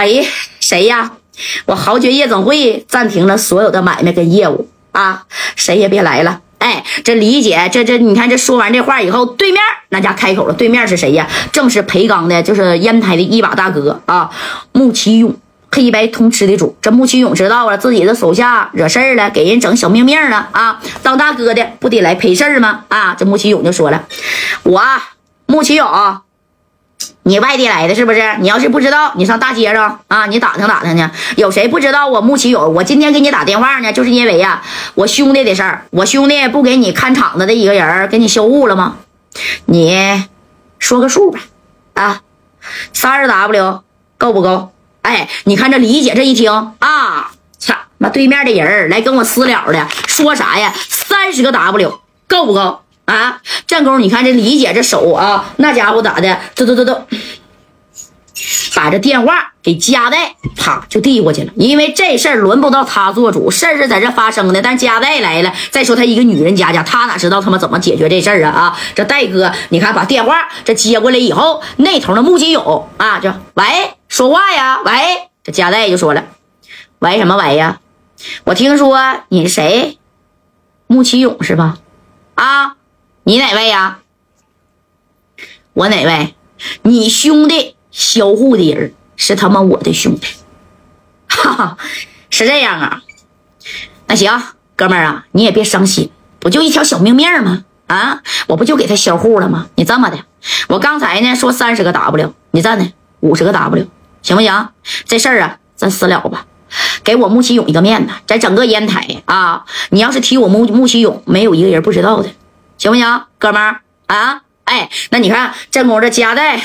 喂，谁呀？我豪爵夜总会暂停了所有的买卖跟业务啊，谁也别来了。哎，这李姐，这这，你看这说完这话以后，对面那家开口了，对面是谁呀？正是裴刚的，就是烟台的一把大哥啊，穆启勇，黑白通吃的主。这穆启勇知道了自己的手下惹事儿了，给人整小命命了啊！当大哥的不得来赔事儿吗？啊，这穆启勇就说了，我穆启勇。你外地来的是不是？你要是不知道，你上大街上啊，你打听打听去。有谁不知道我穆奇有？我今天给你打电话呢，就是因为呀，我兄弟的事儿。我兄弟不给你看场子的一个人给你销户了吗？你说个数吧。啊，三十 W 够不够？哎，你看这李姐这一听啊，操，那对面的人来跟我私了的，说啥呀？三十个 W 够不够？啊，正宫，你看这李姐这手啊，那家伙咋的？嘟嘟嘟嘟，把这电话给加代，啪就递过去了。因为这事儿轮不到他做主，事儿是在这发生的。但加代来了，再说他一个女人家家，他哪知道他妈怎么解决这事儿啊？啊，这戴哥，你看把电话这接过来以后，那头的穆金勇啊，就喂，说话呀，喂，这加代就说了，喂什么喂呀？我听说你是谁？穆启勇是吧？啊？你哪位呀？我哪位？你兄弟销户的人是他妈我的兄弟，哈哈，是这样啊。那行，哥们儿啊，你也别伤心，不就一条小命命吗？啊，我不就给他销户了吗？你这么的，我刚才呢说三十个 W，你赞呢五十个 W，行不行？这事儿啊，咱私了吧，给我穆启勇一个面子，在整个烟台啊，你要是提我穆穆启勇，没有一个人不知道的。行不行，哥们儿啊？哎，那你看正宫这夹带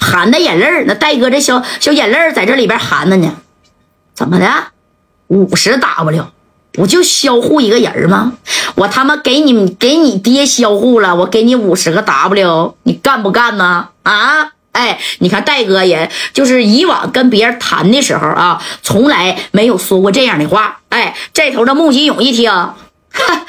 含的眼泪儿那戴哥这小小眼泪儿在这里边含着呢。怎么的？五十 W 不就销户一个人吗？我他妈给你给你爹销户了，我给你五十个 W，你干不干呢？啊？哎，你看戴哥，也就是以往跟别人谈的时候啊，从来没有说过这样的话。哎，这头的穆金勇一听。哈，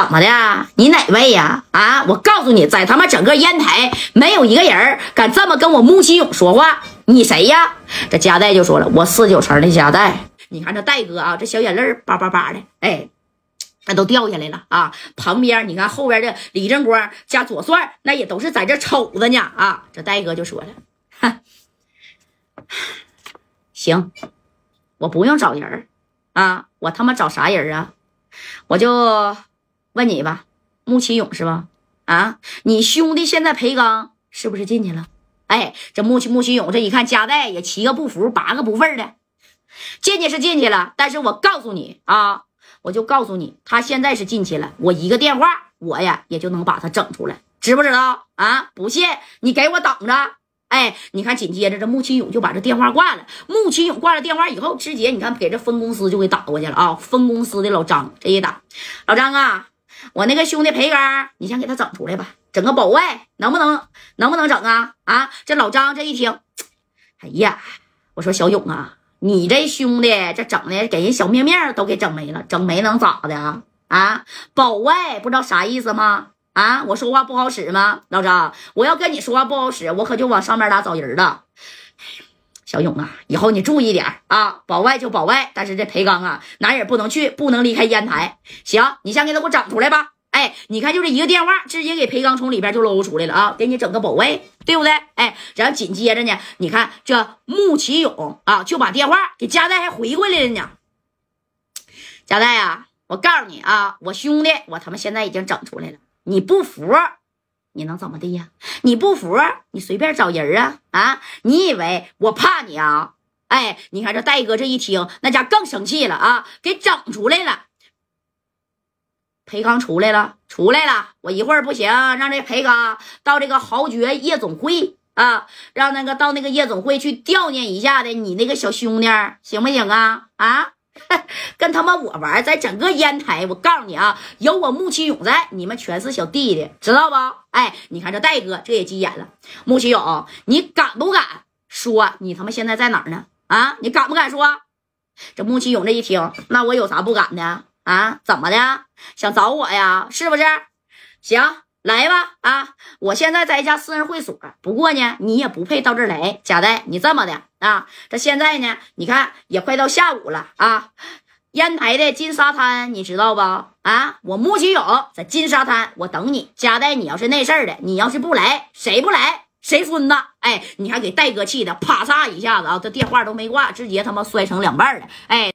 怎么的？你哪位呀？啊！我告诉你，在他妈整个烟台，没有一个人敢这么跟我穆启勇说话。你谁呀？这加代就说了，我四九城的加代。你看这戴哥啊，这小眼泪叭叭叭的，哎，那都掉下来了啊。旁边你看后边的李正光加左帅，那也都是在这瞅着呢啊。这戴哥就说了，行，我不用找人啊，我他妈找啥人啊？我就问你吧，穆启勇是吧？啊，你兄弟现在裴刚是不是进去了？哎，这穆启穆启勇这一看，夹带也七个不服八个不忿的，进去是进去了，但是我告诉你啊，我就告诉你，他现在是进去了，我一个电话，我呀也就能把他整出来，知不知道？啊，不信你给我等着。哎，你看，紧接着这穆启勇就把这电话挂了。穆启勇挂了电话以后，直接你看给这分公司就给打过去了啊！分公司的老张这一打，老张啊，我那个兄弟培根，你先给他整出来吧，整个保外能不能？能不能整啊？啊！这老张这一听，哎呀，我说小勇啊，你这兄弟这整的给人小面面都给整没了，整没能咋的啊？啊，保外不知道啥意思吗？啊，我说话不好使吗，老张？我要跟你说话不好使，我可就往上面拉找人了。小勇啊，以后你注意点啊，保外就保外，但是这裴刚啊，哪也不能去，不能离开烟台。行，你先给他给我整出来吧。哎，你看，就这一个电话，直接给裴刚从里边就搂出来了啊，给你整个保外，对不对？哎，然后紧接着呢，你看这穆启勇啊，就把电话给加代还回过来了呢。加代啊，我告诉你啊，我兄弟，我他妈现在已经整出来了。你不服，你能怎么的呀？你不服，你随便找人啊啊！你以为我怕你啊？哎，你看这戴哥这一听，那家更生气了啊，给整出来了。裴刚出来了，出来了！我一会儿不行，让这裴刚到这个豪爵夜总会啊，让那个到那个夜总会去悼念一下的你那个小兄弟，行不行啊？啊！跟他妈我玩，在整个烟台，我告诉你啊，有我穆启勇在，你们全是小弟弟，知道不？哎，你看这戴哥这也急眼了。穆启勇，你敢不敢说你他妈现在在哪儿呢？啊，你敢不敢说？这穆启勇这一听，那我有啥不敢的啊？怎么的？想找我呀？是不是？行，来吧。啊，我现在在一家私人会所，不过呢，你也不配到这儿来。贾代，你这么的，啊。这现在呢，你看也快到下午了啊。烟台的金沙滩，你知道不？啊，我穆启勇在金沙滩，我等你。佳代，你要是那事儿的，你要是不来，谁不来？谁孙子？哎，你还给戴哥气的，啪嚓一下子啊，这电话都没挂，直接他妈摔成两半了。哎。